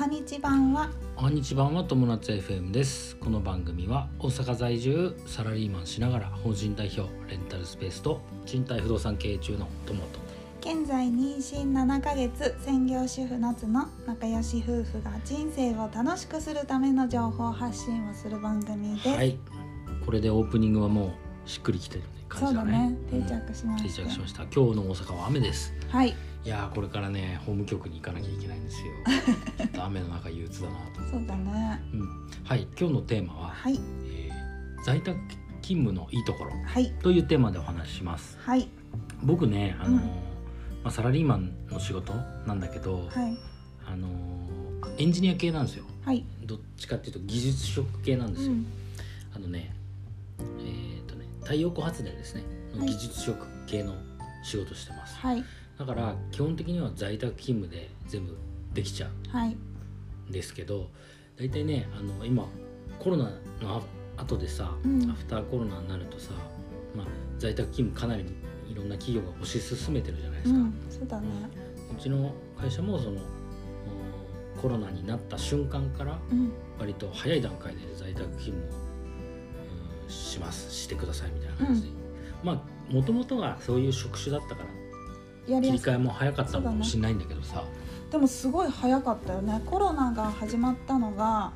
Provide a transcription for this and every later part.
はにち版は。おはにち版は友達 FM です。この番組は大阪在住サラリーマンしながら法人代表レンタルスペースと賃貸不動産経営中の友と現在妊娠7ヶ月専業主婦夏の仲良し夫婦が人生を楽しくするための情報発信をする番組です、はい。これでオープニングはもうしっくりきてるね感じだね。そうだね。定着しま定した、着しました。今日の大阪は雨です。はいいやーこれからね法務局に行かなきゃいけないんですよ。ちょっと雨の中憂鬱だなと、そうだね。うん、はい今日のテーマは、はい。えー在宅勤務のいいところはい。というテーマでお話しします。はい。僕ねあのー、うん。まあ、サラリーマンの仕事なんだけど、はい。あのーエンジニア系なんですよ。はい。どっちかっていうと技術職系なんですよ、うん。あのねえっ、とね太陽光発電ですね。技術職系の仕事してます、はいだから基本的には在宅勤務で全部できちゃはい。うんですけど大体ねあの今コロナのあ後でさ、うん。アフターコロナになるとさ、まあ、在宅勤務かなりいろんな企業が推し進めてるじゃないですか、うんそうだね。うちの会社もそのおコロナになった瞬間からうん。割と早い段階で在宅勤務を、うんしますしてくださいみたいな感じ。で、まあもともとはそういう職種だったからやりやすい。替えも早かったのかもしれないんだけどさ、でもすごい早かったよね。コロナが始まったのが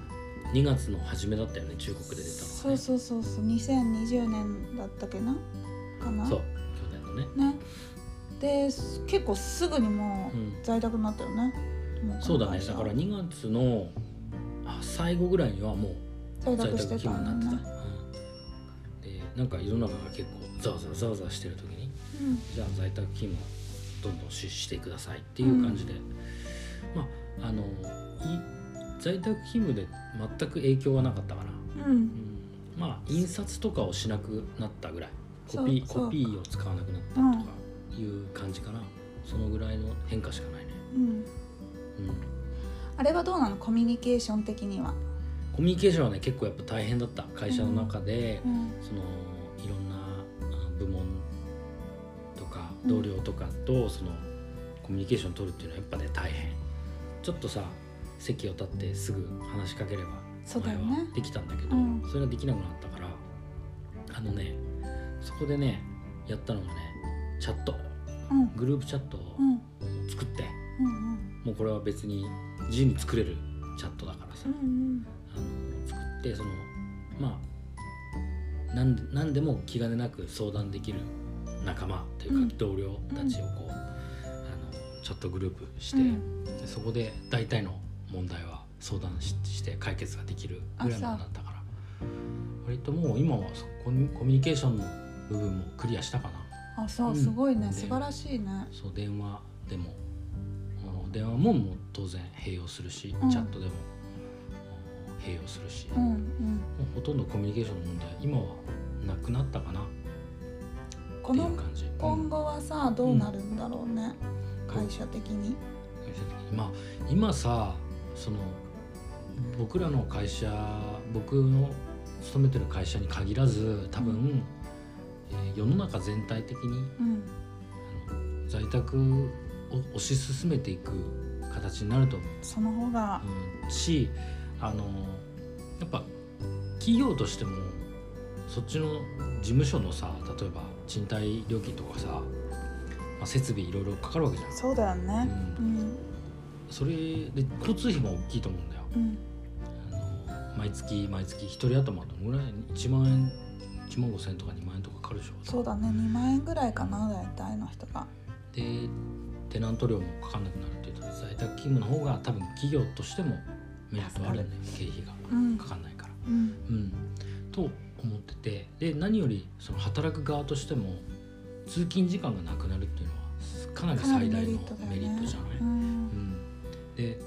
2月の初めだったよね中国で出たのは、ね、そうそうそうそう。2020年だったっけな？かな？そう去年のね、ね。です結構すぐにもう、うん。在宅になったよね、もそうだね。だから2月のあ最後ぐらいにはもう在在宅宅してた勤務になってた、んだねうん、でなんか世の中が結構ざわざわざわざわしてる時にうん。じゃあ在宅勤務をどんどんししてくださいっていう感じで、まああのい在宅勤務で全く影響はなかったかな、うん。うん、まあ印刷とかをしなくなったぐらい。コピーコピーを使わなくなったとかいう感じかな、そのぐらいの変化しかないね、うん。うん、あれはどうなの？コミュニケーション的には、コミュニケーションはね結構やっぱ大変だった。会社の中で、うん。その同僚とかとそのコミュニケーション取るっていうのはやっぱね大変。ちょっとさ席を立ってすぐ話しかければ前はできたんだけどうん。それができなくなったからあのねそこでねやったのがねチャット。うん。グループチャットをうん。作ってうんもうこれは別に自由に作れるチャットだからさ。うんうん。あの作ってそのまあ何でも気兼ねなく相談できる仲間というか、うん同僚たちをこう、あのチャットグループして、うん。でそこで大体の問題は相談しして解決ができるぐらいのものだったから。割ともう今はそこにコミュニケーションの部分もクリアしたかな。あそううん。すごいね、で素晴らしいね。そう電話でも電話ももう当然併用するし、うん。チャットでも併用するし、うんうん。もうほとんどコミュニケーションの問題今はなくなったかなこの。今後はさどうなるんだろうね、会社的に。うん今今さその僕らの会社僕の勤めてる会社に限らず多分、うえー世の中全体的にうん。在宅を推し進めていく形になると思う。その方が。うん。しあのやっぱ企業としてもそっちの事務所のさ例えば賃貸料金とかさ、まあ、設備いろいろかかるわけじゃん。そうだよね。ううん。それで交通費も大きいと思うんだよ。うん。あの毎月毎月一人頭どのぐらい？1万円1万5千円とか2万円とかかかるでしょ。そうだね。2万円ぐらいかな大体の人が。でテナント料もかかんなくなるっていうと在宅勤務の方が多分企業としてもメリットあるんだよ経費がうんかかんないから。うん。うん、と思っててで何よりその働く側としても通勤時間がなくなるっていうのはかなり最大のメリットじゃない、ううん。んで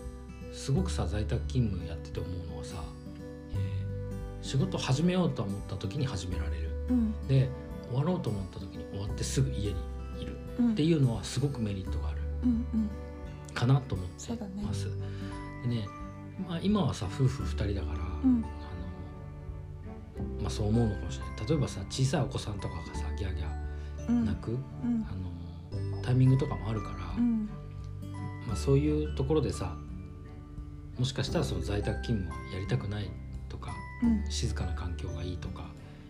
すごくさ在宅勤務やってて思うのはさ、えー仕事始めようと思った時に始められる。うん。で終わろうと思った時に終わってすぐ家にいる。うん。っていうのはすごくメリットがある。うんうん。かなと思ってます。でね、まあ、今はさ夫婦2人だから、うんまあ、そう思うのかもしれない。例えばさ小さいお子さんとかがさギャーギャうん。ー泣く、うん。あのタイミングとかもあるから、うん。まあ、そういうところでさもしかしたらその在宅勤務はやりたくないとかうん。静かな環境がいいとか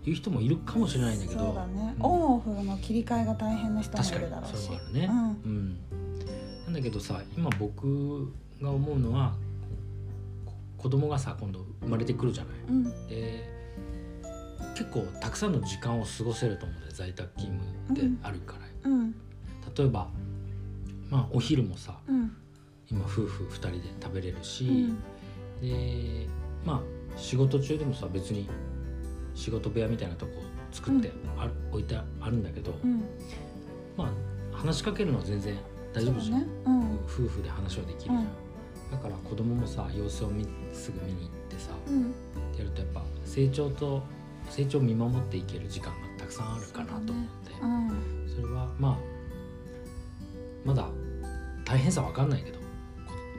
いう人もいるかもしれないんだけどそうだね、うん。オンオフの切り替えが大変な人もい確かにるだろうし。それもあるね、うん。うん。なんだけどさ今僕が思うのはこ子供がさ今度生まれてくるじゃない。うん。で結構たくさんの時間を過ごせると思うんで在宅勤務であるから、うん。例えばまあお昼もさうん。今夫婦2人で食べれるし、うん。でまあ仕事中でもさ別に仕事部屋みたいなとこ作ってあ、置いてあるんだけど、うん。まあ話しかけるのは全然大丈夫じゃん、ね。うん。夫婦で話はできるじゃん、だから子供もさ様子を見すぐ見に行ってさ、うん。やるとやっぱ成長と成長を見守っていける時間がたくさんあるかなと思って。うんそ,、れはまあまだ大変さわかんないけどこ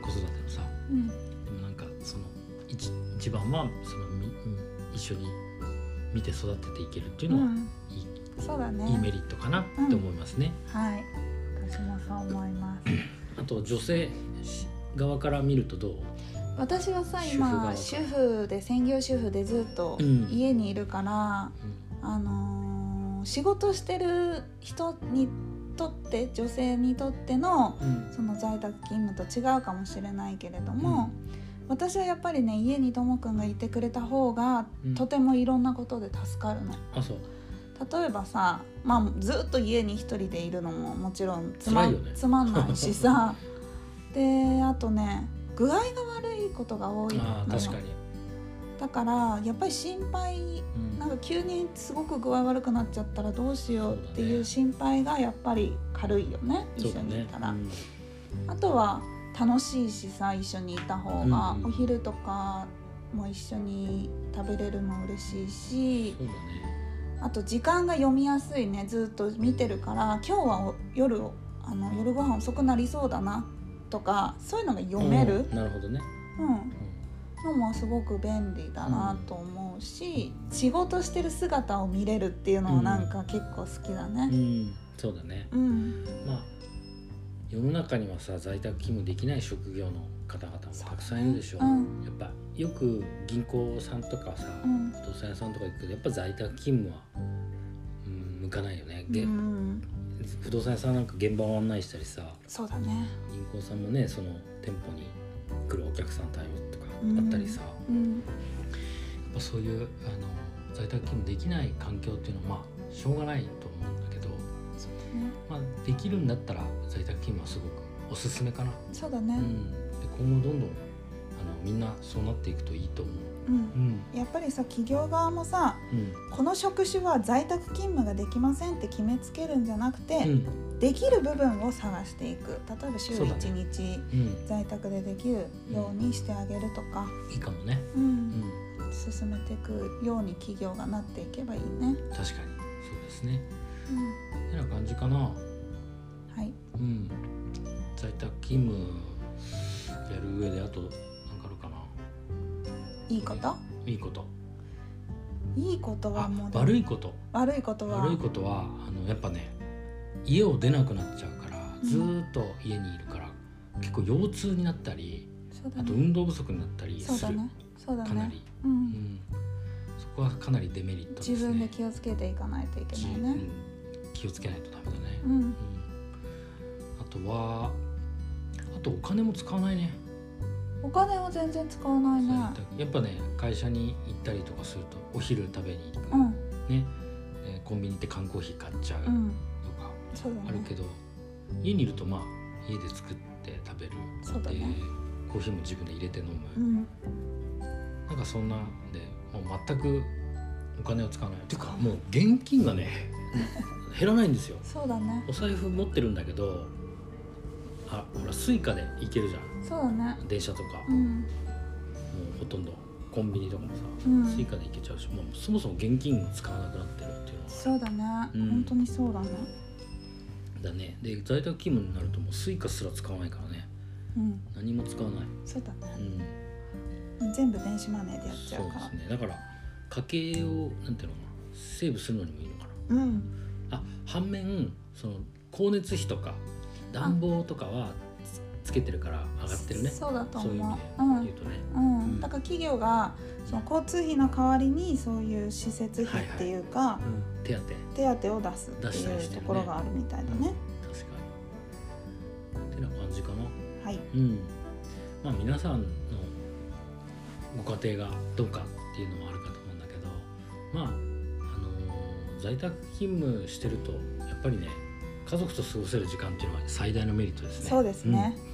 子育てのさ。うん。でもなんかその一一番はそのみうん一緒に見て育てていけるっていうのは、うん。いいそうだね。いいメリットかなって思いますね。はい。私もそう思います。あと女性側から見るとどう？私はさ今主婦で専業主婦でずっとうん。家にいるから、うん。あのー仕事してる人にとって女性にとってのうん。その在宅勤務と違うかもしれないけれども、私はやっぱりね家にともくんがいてくれた方が、うん。とてもいろんなことで助かるの。あそう。例えばさ、まあ、ずっと家に一人でいるのももちろんつま,、ね。つまんないしさ。であとね具合が悪いことが多いあー確かに、だからやっぱり心配うん。なんか急にすごく具合悪くなっちゃったらどうしようっていう心配がやっぱり軽いよね。一緒にいたら、そうだねあとは楽しいしさ一緒にいた方が、うんうん。お昼とかも一緒に食べれるの嬉しいしね。あと時間が読みやすいねずっと見てるから今日はお夜をあの夜ご飯遅くなりそうだなとかそういうのが読める、うん。なるほどね、うん、のもすごく便利だなと思うし、仕事してる姿を見れるっていうのはなんか結構好きだうんね。うん。そうだね。うん、まあ世の中にはさ在宅勤務できない職業の方々もたくさんいるでしょう、うん。やっぱよく銀行さんとかさ、うん。不動産屋さんとか行くけどやっぱ在宅勤務は、うん、向かないよね、げうん、不動産屋さんなんか現場を案内したりさそうだね。銀行さんもねその店舗に来るお客さん対応とかうんあったりさ、やうん、っぱそういうあの在宅勤務できない環境っていうのはまあしょうがないと思うんだけど、ね。まあ、できるんだったら在宅勤務はすごくおすすめかな、そうだねう。ん、で今後どんどんみんなそうなっていくといいと思う。うん、うん。やっぱりさ企業側もさうん。この職種は在宅勤務ができませんって決めつけるんじゃなくて、うん。できる部分を探していく。例えば週そうだね。1日うん、在宅でできるようにしてあげるとか、いいかもね、うん。うん、進めていくように企業がなっていけばいいね。確かに。そうですね。うん、てな感じかな。はい。うん。在宅勤務やる上であといいこと？いいこと。いいことはあもう悪いこと。悪いことは？悪いことはあのやっぱね家を出なくなっちゃうからうん。ずーっと家にいるから、結構腰痛になったりそうだあとね運動不足になったりする、そうだね。そうだね。かなり、ううん。ん、そこはかなりデメリットですね。自分で気をつけていかないといけないね。うん。気をつけないとダメだね、うん。うん。あとはあとお金も使わないねお金は全然使わないね。やっぱね会社に行ったりとかするとお昼食べに行く、うん。ね。えーコンビニ行って缶コーヒー買っちゃうとうん。か。あるけど、家にいるとまあ家で作って食べるでそうだね。コーヒーも自分で入れて飲む、うん。なんかそんなんでもう全くお金を使わない。ってい。うかもう現金がね 減らないんですよ。そうだね。お財布持ってるんだけどあほら Suicaで行けるじゃん。そうだね。電車とか、もうん。うほとんどコンビニとかもさ、うん。 Suicaで行けちゃうしもうそもそも現金を使わなくなってるっていうのは。そうだね。うん。本当にそうだね。だね。で在宅勤務になるともう Suicaすら使わないからね。うん。何も使わない、そうだうね。ん、全部電子マネーでやっちそうゃうから。ですね。だから家計をなんていうのかな。セーブするのにもいいのかな。うん。あ反面その光熱費とか暖房とかはつつけてるから上がってるね。そうだとそういう意思味でう。うん言うとね、うん。うん。だから企業がその交通費の代わりにそういう施設費っていうか、手当。手当を出すっていうところがあるみたいだね。確かに。てな感じかな。はい、うん。まあ皆さんのご家庭がどうかっていうのもあるかと思うんだけどまあ、あのー在宅勤務してるとやっぱりね家族と過ごせる時間っていうのは最大のメリットですねそうですね。うん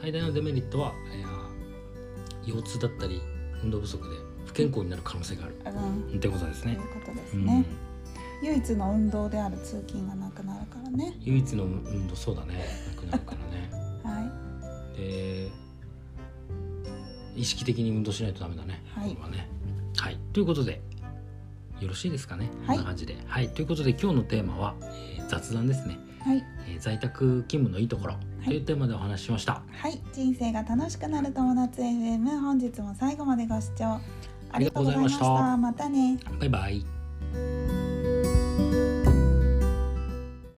最大のデメリットは、えー腰痛だったり運動不足で不健康になる可能性がある、うん、ってことですねということですうんね。唯一の運動である通勤がなくなるからね。唯一の運動そうだねなくなるからね はで意識的に運動しないとダメだね。はいこれはね。はい。ということでよろしいですかね。はいこんな感じで。はい。ということで今日のテーマは、えー雑談ですね、い、はい、えー在宅勤務のいいところ。というテーマでお話ししました。はい、人生が楽しくなる友達 FM 本日も最後までご視聴。ありがとうございました。またね。バイバイ。